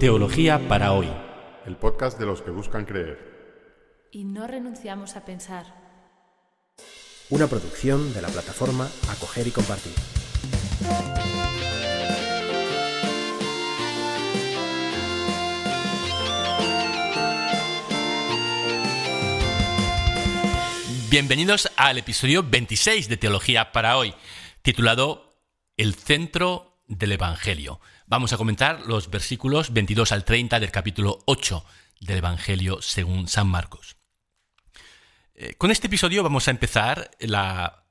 Teología para hoy. El podcast de los que buscan creer. Y no renunciamos a pensar. Una producción de la plataforma Acoger y Compartir. Bienvenidos al episodio 26 de Teología para hoy, titulado El centro del Evangelio. Vamos a comentar los versículos 22 al 30 del capítulo 8 del Evangelio según San Marcos. Eh, con este episodio vamos a empezar la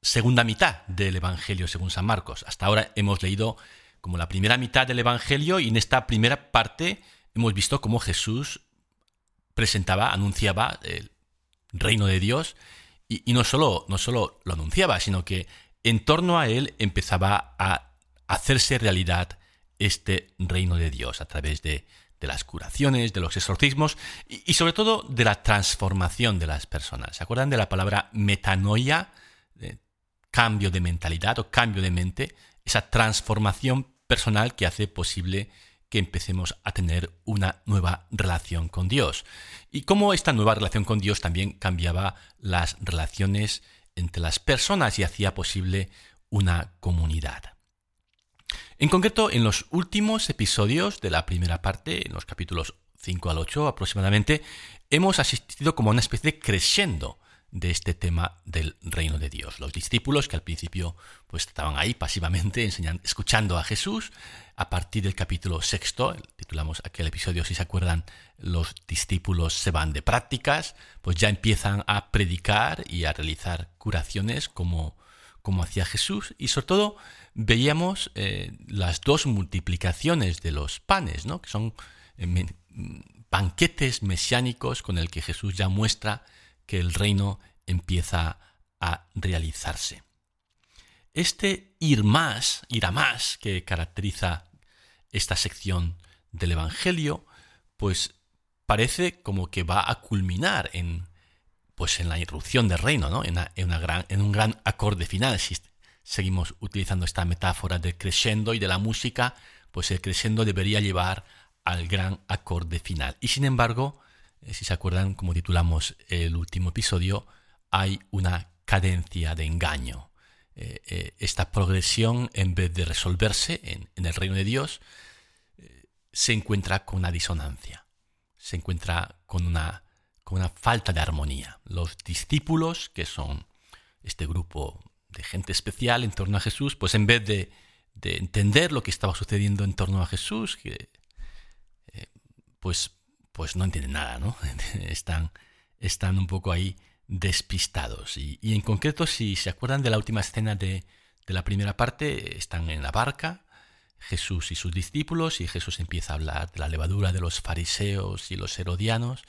segunda mitad del Evangelio según San Marcos. Hasta ahora hemos leído como la primera mitad del Evangelio y en esta primera parte hemos visto cómo Jesús presentaba, anunciaba el reino de Dios y, no, solo, no solo lo anunciaba, sino que en torno a él empezaba a hacerse realidad este reino de Dios a través de, las curaciones, de los exorcismos y, sobre todo de la transformación de las personas. ¿Se acuerdan de la palabra metanoia? cambio de mentalidad o cambio de mente, esa transformación personal que hace posible que empecemos a tener una nueva relación con Dios. Y cómo esta nueva relación con Dios también cambiaba las relaciones entre las personas y hacía posible una comunidad. En concreto, en los últimos episodios de la primera parte, en los capítulos 5 al 8 aproximadamente, hemos asistido como a una especie de crescendo de este tema del reino de Dios. Los discípulos que al principio pues estaban ahí pasivamente enseñando, escuchando a Jesús, a partir del capítulo sexto, titulamos aquel episodio si se acuerdan, los discípulos se van de prácticas, pues ya empiezan a predicar y a realizar curaciones como, como hacía Jesús y sobre todo veíamos eh, las dos multiplicaciones de los panes, ¿no? que son eh, banquetes mesiánicos con el que Jesús ya muestra que el reino empieza a realizarse. Este ir más, ir a más, que caracteriza esta sección del Evangelio, pues parece como que va a culminar en, pues en la irrupción del reino, ¿no? en, una en un gran acorde final. Si seguimos utilizando esta metáfora del crescendo y de la música, pues el crescendo debería llevar al gran acorde final. Y sin embargo, si se acuerdan, como titulamos el último episodio, hay una cadencia de engaño. Eh, eh, esta progresión, en vez de resolverse en, el reino de Dios, se encuentra con una disonancia, se encuentra con una, con una falta de armonía. Los discípulos, que son este grupo de gente especial en torno a Jesús, pues en vez de, entender lo que estaba sucediendo en torno a Jesús, que, pues pues no entienden nada, ¿no? Están, están un poco ahí despistados. Y, en concreto, si se acuerdan de la última escena de, de, la primera parte, están en la barca, Jesús y sus discípulos, y Jesús empieza a hablar de la levadura de los fariseos y los herodianos,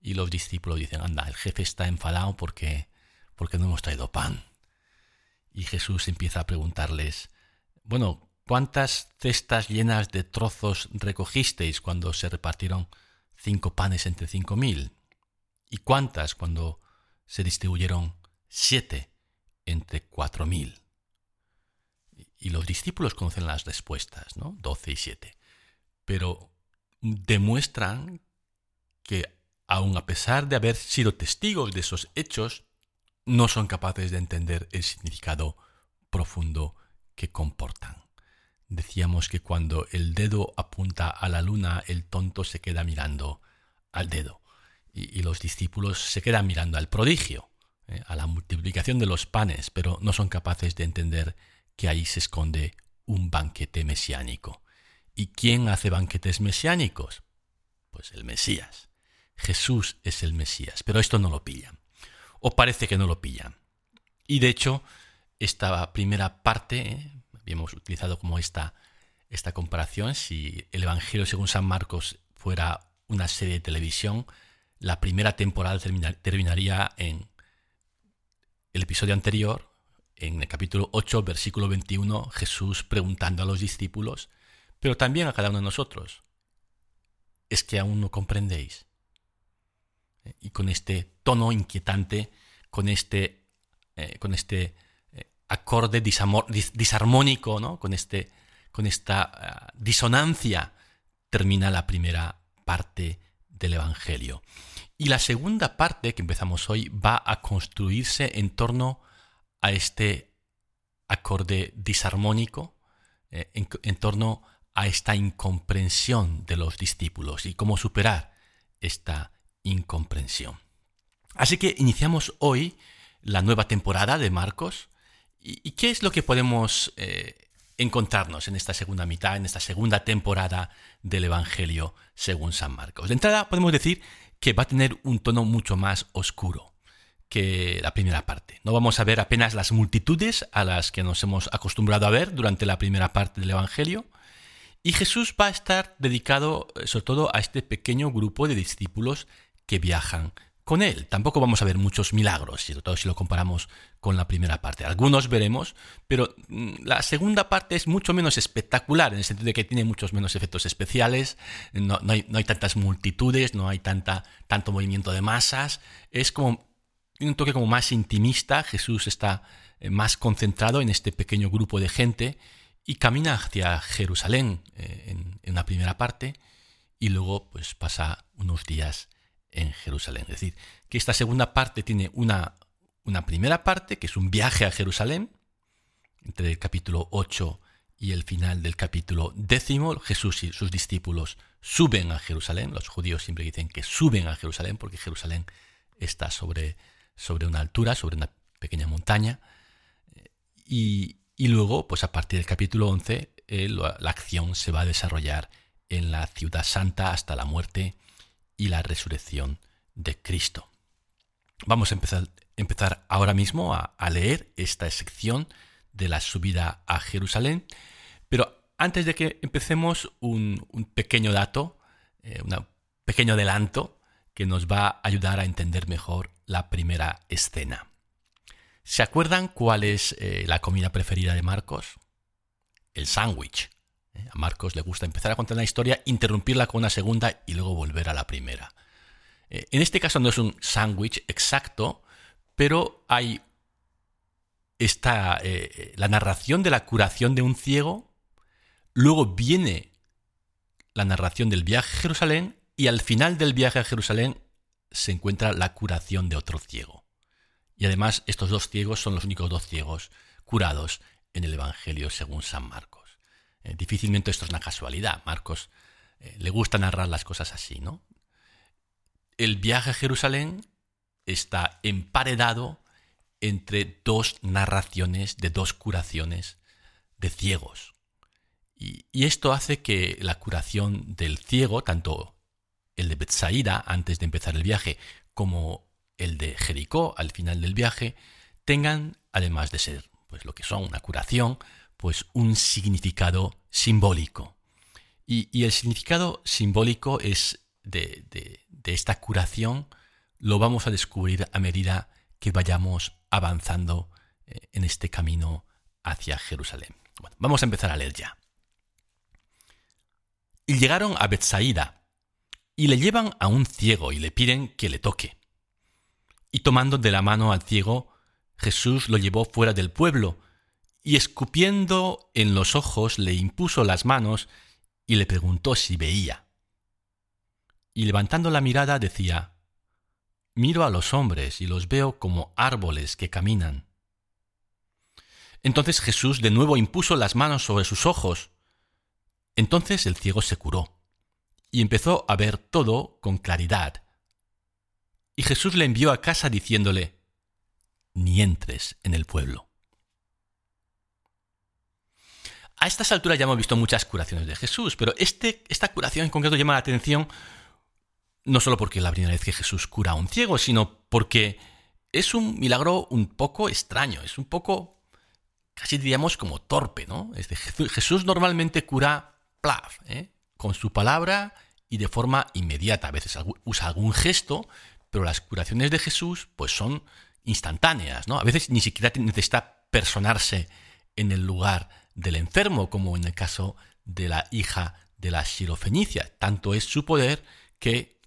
y los discípulos dicen, anda, el jefe está enfadado porque, porque no hemos traído pan. Y Jesús empieza a preguntarles, bueno, ¿cuántas cestas llenas de trozos recogisteis cuando se repartieron cinco panes entre cinco mil? ¿Y cuántas cuando se distribuyeron siete entre cuatro mil? Y los discípulos conocen las respuestas, ¿no? Doce y siete. Pero demuestran que aun a pesar de haber sido testigos de esos hechos, no son capaces de entender el significado profundo que comportan. Decíamos que cuando el dedo apunta a la luna, el tonto se queda mirando al dedo y, los discípulos se quedan mirando al prodigio, eh, a la multiplicación de los panes, pero no son capaces de entender que ahí se esconde un banquete mesiánico. ¿Y quién hace banquetes mesiánicos? Pues el Mesías. Jesús es el Mesías, pero esto no lo pillan. O parece que no lo pillan. Y de hecho, esta primera parte, eh, hemos utilizado como esta, esta comparación, si el Evangelio según San Marcos fuera una serie de televisión, la primera temporada terminaría en el episodio anterior, en el capítulo 8, versículo 21, Jesús preguntando a los discípulos, pero también a cada uno de nosotros, ¿es que aún no comprendéis? Y con este tono inquietante, con este, eh, con este acorde disarmónico, ¿no? con, este, con esta ah, disonancia, termina la primera parte del Evangelio. Y la segunda parte que empezamos hoy va a construirse en torno a este acorde disarmónico, eh, en, torno a esta incomprensión de los discípulos y cómo superar esta incomprensión. Así que iniciamos hoy la nueva temporada de Marcos. ¿Y, qué es lo que podemos eh, encontrarnos en esta segunda mitad, en esta segunda temporada del Evangelio según San Marcos? De entrada podemos decir que va a tener un tono mucho más oscuro que la primera parte. No vamos a ver apenas las multitudes a las que nos hemos acostumbrado a ver durante la primera parte del Evangelio. Y Jesús va a estar dedicado eh, sobre todo a este pequeño grupo de discípulos que viajan con él. Tampoco vamos a ver muchos milagros, sobre todo si lo comparamos con la primera parte. Algunos veremos, pero mm, la segunda parte es mucho menos espectacular, en el sentido de que tiene muchos menos efectos especiales, no, hay, tantas multitudes, no hay tanto movimiento de masas, es como un toque como más intimista, Jesús está eh, más concentrado en este pequeño grupo de gente y camina hacia Jerusalén eh, en, en la primera parte y luego pues pasa unos días en Jerusalén. Es decir, que esta segunda parte tiene una, una primera parte, que es un viaje a Jerusalén, entre el capítulo 8 y el final del capítulo décimo, Jesús y sus discípulos suben a Jerusalén. Los judíos siempre dicen que suben a Jerusalén porque Jerusalén está sobre sobre una altura, sobre una pequeña montaña. Y, luego, pues a partir del capítulo 11, eh, la, acción se va a desarrollar en la ciudad santa hasta la muerte y la resurrección de Cristo. Vamos a empezar, empezar ahora mismo a, leer esta sección de la subida a Jerusalén, pero antes de que empecemos, un, pequeño dato, eh, un pequeño adelanto que nos va a ayudar a entender mejor la primera escena. ¿Se acuerdan cuál es eh, la comida preferida de Marcos? El sándwich. ¿Eh? A Marcos le gusta empezar a contar una historia, interrumpirla con una segunda y luego volver a la primera. Eh, en este caso no es un sándwich exacto, pero hay esta, la narración de la curación de un ciego, luego viene la narración del viaje a Jerusalén y al final del viaje a Jerusalén se encuentra la curación de otro ciego. Y además estos dos ciegos son los únicos dos ciegos curados en el Evangelio según San Marcos. Eh, difícilmente esto es una casualidad. Marcos eh, le gusta narrar las cosas así, ¿no? El viaje a Jerusalén está emparedado entre dos narraciones de dos curaciones de ciegos. Y, y esto hace que la curación del ciego, tanto el de Betsaida antes de empezar el viaje como el de Jericó al final del viaje, tengan, además de ser pues lo que son una curación, pues un significado simbólico. Y, el significado simbólico es de, esta curación lo vamos a descubrir a medida que vayamos avanzando eh, en este camino hacia Jerusalén. vamos a empezar a leer ya. Y llegaron a Betsaida, y le llevan a un ciego y le piden que le toque. Y tomando de la mano al ciego, Jesús lo llevó fuera del pueblo, y escupiendo en los ojos le impuso las manos y le preguntó si veía. Y levantando la mirada decía, Miro a los hombres y los veo como árboles que caminan. Entonces Jesús de nuevo impuso las manos sobre sus ojos. Entonces el ciego se curó y empezó a ver todo con claridad. Y Jesús le envió a casa diciéndole, ni entres en el pueblo. A estas alturas ya hemos visto muchas curaciones de Jesús, pero este, esta curación en concreto llama la atención no solo porque es la primera vez que Jesús cura a un ciego, sino porque es un milagro un poco extraño, es un poco, casi diríamos como torpe, ¿no? Jesús normalmente cura plaf, ¿eh? con su palabra y de forma inmediata. A veces usa algún gesto, pero las curaciones de Jesús pues son instantáneas, ¿no? A veces ni siquiera necesita personarse en el lugar del enfermo, como en el caso de la hija de la Shirofenicia. Tanto es su poder que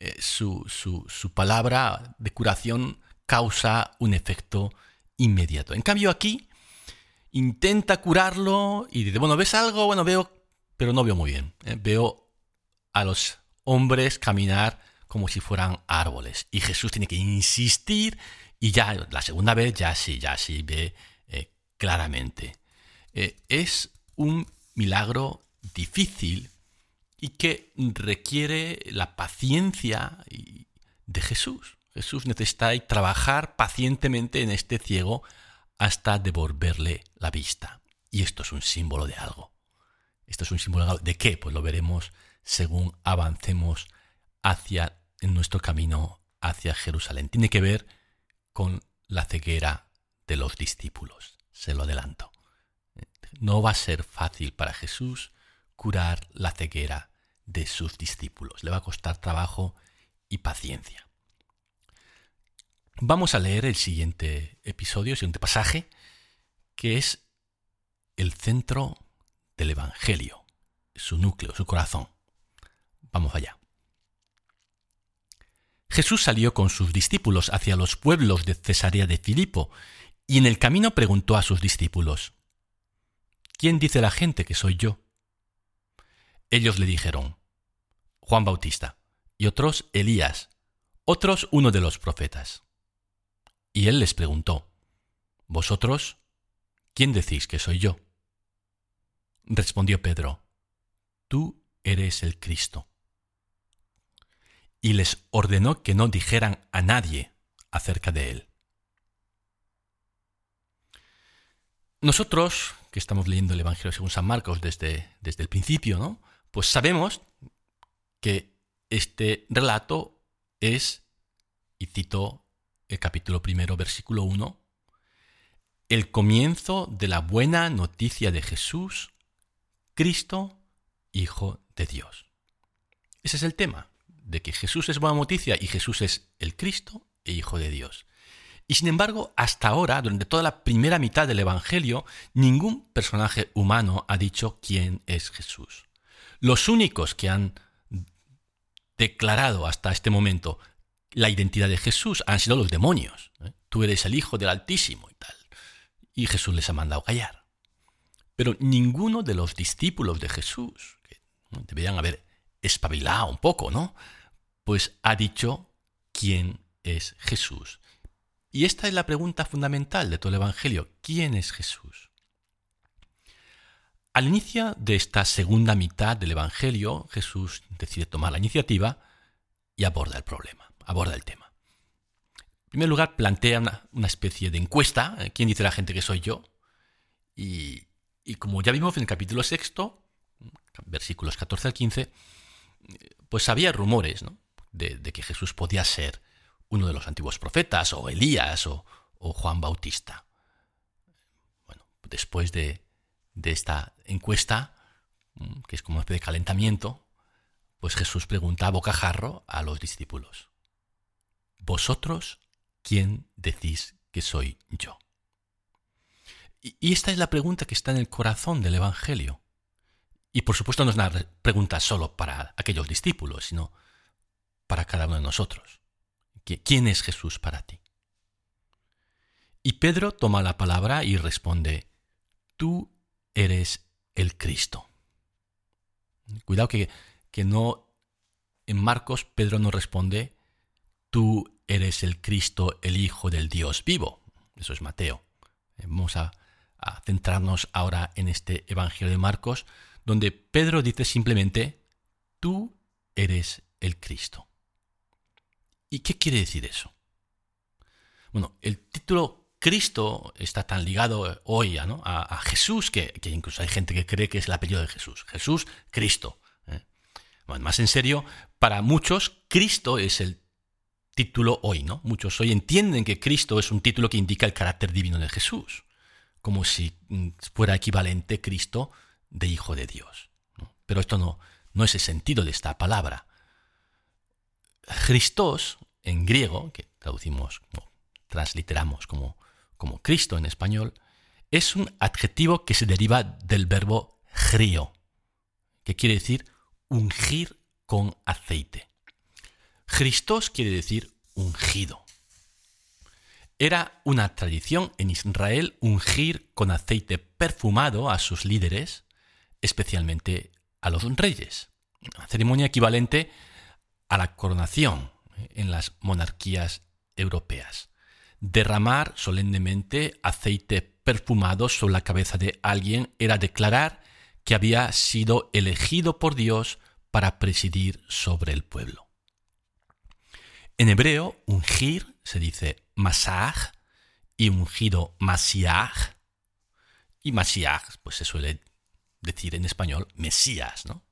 eh, su, su palabra de curación causa un efecto inmediato. En cambio aquí intenta curarlo y dice, bueno, ¿ves algo? Bueno, veo, pero no veo muy bien. ¿eh? Veo a los hombres caminar como si fueran árboles. Y Jesús tiene que insistir y ya la segunda vez ya sí, ya sí ve eh, claramente. Eh, es un milagro difícil y que requiere la paciencia de Jesús. Jesús necesita trabajar pacientemente en este ciego hasta devolverle la vista. Y esto es un símbolo de algo. Esto es un símbolo de qué? Pues lo veremos según avancemos hacia en nuestro camino hacia Jerusalén. Tiene que ver con la ceguera de los discípulos. Se lo adelanto. No va a ser fácil para Jesús curar la ceguera de sus discípulos. Le va a costar trabajo y paciencia. Vamos a leer el siguiente episodio, el siguiente pasaje, que es el centro del Evangelio, su núcleo, su corazón. Vamos allá. Jesús salió con sus discípulos hacia los pueblos de Cesarea de Filipo, y en el camino preguntó a sus discípulos, ¿Quién dice la gente que soy yo? Ellos le dijeron, Juan Bautista, y otros Elías, otros uno de los profetas. Y él les preguntó, ¿Vosotros? ¿Quién decís que soy yo? Respondió Pedro, Tú eres el Cristo. Y les ordenó que no dijeran a nadie acerca de él. Nosotros, que estamos leyendo el Evangelio según San Marcos desde, desde el principio, ¿no? Pues sabemos que este relato es, y cito el capítulo primero, versículo 1, el comienzo de la buena noticia de Jesús, Cristo, Hijo de Dios. Ese es el tema, de que Jesús es buena noticia y Jesús es el Cristo e Hijo de Dios. Y sin embargo, hasta ahora, durante toda la primera mitad del Evangelio, ningún personaje humano ha dicho quién es Jesús. Los únicos que han declarado hasta este momento la identidad de Jesús han sido los demonios. ¿eh? Tú eres el Hijo del Altísimo y tal. Y Jesús les ha mandado callar. Pero ninguno de los discípulos de Jesús, que deberían haber espabilado un poco, ¿no? Pues ha dicho quién es Jesús. Y esta es la pregunta fundamental de todo el Evangelio. ¿Quién es Jesús? Al inicio de esta segunda mitad del Evangelio, Jesús decide tomar la iniciativa y aborda el problema, aborda el tema. En primer lugar, plantea una, especie de encuesta, ¿eh? ¿quién dice la gente que soy yo? Y, como ya vimos en el capítulo sexto, versículos 14 al 15, pues había rumores de, que Jesús podía ser uno de los antiguos profetas, o Elías, o Juan Bautista. Bueno, después de, esta encuesta, mm, que es como una especie de calentamiento, pues Jesús pregunta a bocajarro a los discípulos, ¿vosotros quién decís que soy yo? Y esta es la pregunta que está en el corazón del Evangelio. Y por supuesto no es una pregunta solo para aquellos discípulos, sino para cada uno de nosotros. ¿Quién es Jesús para ti? Y Pedro toma la palabra y responde, Tú eres el Cristo. Cuidado que, que no en Marcos Pedro no responde, tú eres el Cristo, el Hijo del Dios vivo. Eso es Mateo. Vamos a, a centrarnos ahora en este Evangelio de Marcos, donde Pedro dice simplemente, tú eres el Cristo. ¿Y qué quiere decir eso? Bueno, el título Cristo está tan ligado hoy a, Jesús que, incluso hay gente que cree que es el apellido de Jesús. Jesús, Cristo. ¿eh? más en serio, para muchos, Cristo es el título hoy, ¿no? Muchos hoy entienden que Cristo es un título que indica el carácter divino de Jesús, como si mm, fuera equivalente Cristo de Hijo de Dios. Pero esto no, no es el sentido de esta palabra. Christos, en griego, que traducimos, transliteramos como como Cristo en español, es un adjetivo que se deriva del verbo grio, que quiere decir ungir con aceite. Christos quiere decir ungido. Era una tradición en Israel ungir con aceite perfumado a sus líderes, especialmente a los reyes. Una ceremonia equivalente a la coronación en las monarquías europeas. Derramar solemnemente aceite perfumado sobre la cabeza de alguien era declarar que había sido elegido por Dios para presidir sobre el pueblo. En hebreo, ungir se dice masaj y ungido masiaj. Y masiaj, pues se suele decir en español Mesías, ¿no?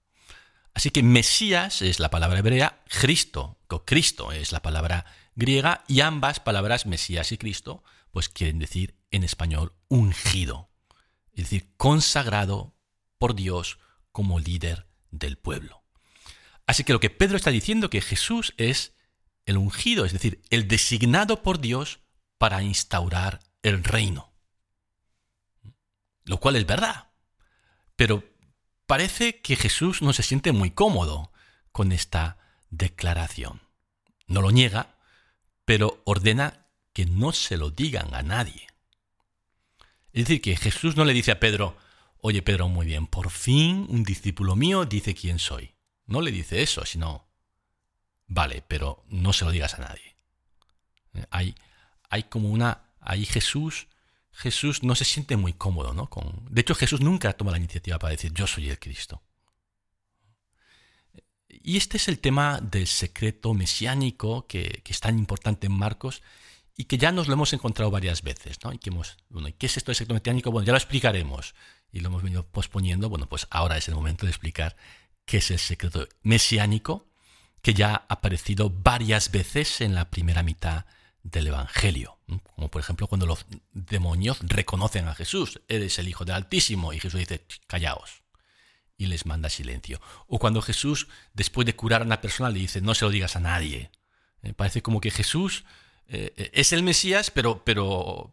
Así que Mesías es la palabra hebrea, Cristo, o Cristo es la palabra griega, y ambas palabras, Mesías y Cristo, pues quieren decir en español ungido, es decir, consagrado por Dios como líder del pueblo. Así que lo que Pedro está diciendo que Jesús es el ungido, es decir, el designado por Dios para instaurar el reino. Lo cual es verdad. Pero parece que Jesús no se siente muy cómodo con esta declaración. No lo niega, pero ordena que no se lo digan a nadie. Es decir, que Jesús no le dice a Pedro, Oye, Pedro, muy bien, por fin un discípulo mío dice quién soy. No le dice eso, sino, vale, pero no se lo digas a nadie. Eh, hay, hay como una, ahí Jesús, Jesús no se siente muy cómodo, ¿no? De hecho, Jesús nunca toma la iniciativa para decir, yo soy el Cristo. Y este es el tema del secreto mesiánico que, es tan importante en Marcos y que ya nos lo hemos encontrado varias veces, ¿no? Y ¿qué es esto del secreto mesiánico? Bueno, ya lo explicaremos y lo hemos venido posponiendo, bueno, pues ahora es el momento de explicar qué es el secreto mesiánico, que ya ha aparecido varias veces en la primera mitad del Evangelio. Como por ejemplo cuando los demonios reconocen a Jesús, eres el Hijo del Altísimo, y Jesús dice, callaos, y les manda silencio. O cuando Jesús, después de curar a una persona, le dice, no se lo digas a nadie. Eh, parece como que Jesús eh, es el Mesías, pero, pero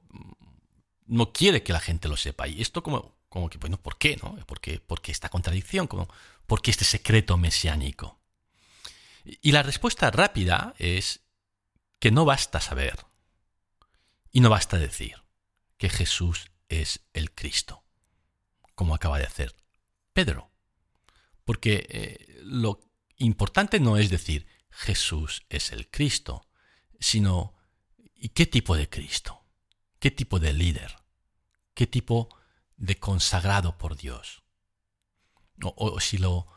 no quiere que la gente lo sepa. Y esto como como que, bueno, ¿por qué? No? ¿Por qué, esta contradicción? ¿Por qué este secreto mesiánico? Y la respuesta rápida es que no basta saber y no basta decir que Jesús es el Cristo, como acaba de hacer Pedro. Porque eh, lo importante no es decir Jesús es el Cristo, sino ¿y qué tipo de Cristo? ¿Qué tipo de líder? ¿Qué tipo de consagrado por Dios. O, si lo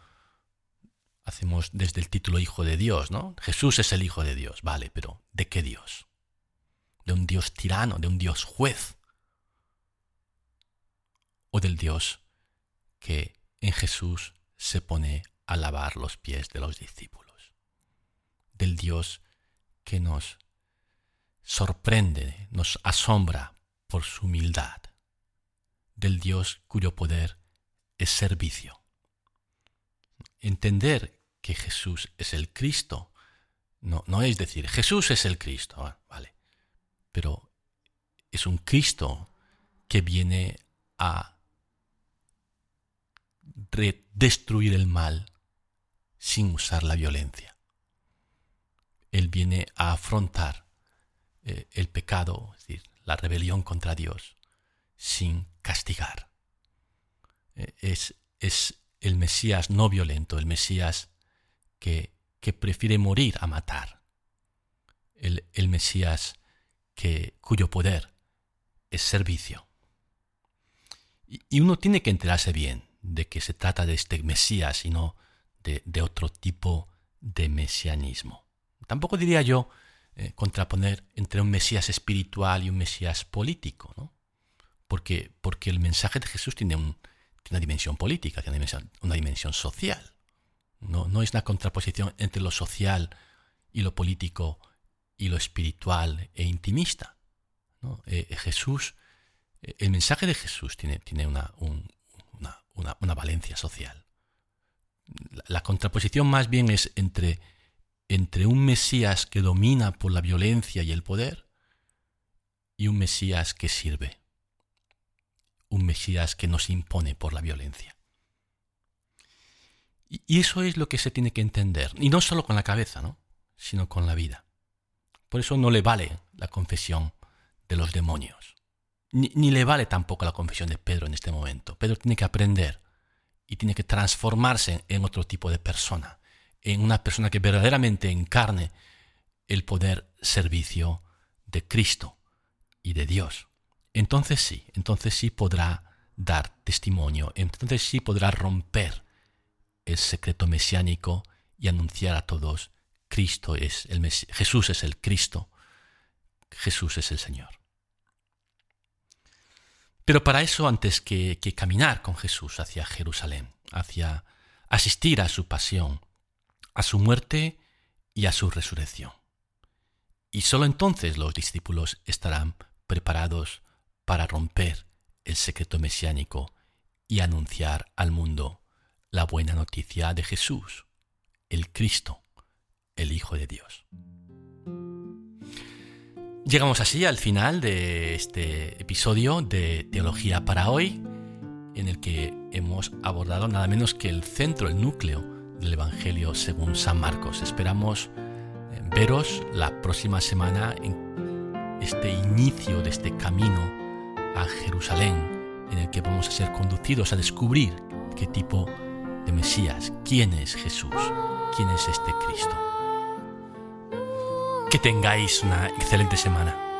hacemos desde el título Hijo de Dios, ¿no? Jesús es el Hijo de Dios, vale, pero ¿de qué Dios? ¿De un Dios tirano, de un Dios juez? ¿O del Dios que en Jesús se pone a lavar los pies de los discípulos? Del Dios que nos sorprende, nos asombra por su humildad del Dios cuyo poder es servicio. Entender que Jesús es el Cristo no, no es decir Jesús es el Cristo, ah, vale, pero es un Cristo que viene a destruir el mal sin usar la violencia. Él viene a afrontar eh, el pecado, es decir, la rebelión contra Dios, sin castigar. Eh, es, es el Mesías no violento, el Mesías que, que prefiere morir a matar. El, el Mesías que, cuyo poder es servicio. Y, uno tiene que enterarse bien de que se trata de este Mesías y no de, de otro tipo de mesianismo. Tampoco diría yo eh, contraponer entre un Mesías espiritual y un Mesías político. ¿no? porque, porque el mensaje de Jesús tiene, una dimensión política, tiene una dimensión, social. No, es una contraposición entre lo social y lo político y lo espiritual e intimista. Eh, eh, Jesús, eh, el mensaje de Jesús tiene, tiene una, una, valencia social. La, contraposición más bien es entre, entre un Mesías que domina por la violencia y el poder y un Mesías que sirve Que nos impone por la violencia. Y eso es lo que se tiene que entender, y no solo con la cabeza, ¿no? sino con la vida. Por eso no le vale la confesión de los demonios. Ni, ni, le vale tampoco la confesión de Pedro en este momento. Pedro tiene que aprender y tiene que transformarse en otro tipo de persona, en una persona que verdaderamente encarne el poder servicio de Cristo y de Dios. Entonces sí, entonces sí podrá dar testimonio, entonces sí podrá romper el secreto mesiánico y anunciar a todos Cristo es Jesús es el Cristo, Jesús es el Señor. Pero para eso, antes que, que caminar con Jesús hacia Jerusalén, hacia asistir a su pasión, a su muerte y a su resurrección. Y sólo entonces los discípulos estarán preparados para romper el secreto mesiánico y anunciar al mundo la buena noticia de Jesús, el Cristo, el Hijo de Dios. Llegamos así al final de este episodio de Teología para hoy, en el que hemos abordado nada menos que el centro, el núcleo del Evangelio según San Marcos. Esperamos eh, veros la próxima semana en este inicio de este camino a Jerusalén, en el que vamos a ser conducidos a descubrir qué tipo de Mesías, quién es Jesús, quién es este Cristo. Que tengáis una excelente semana.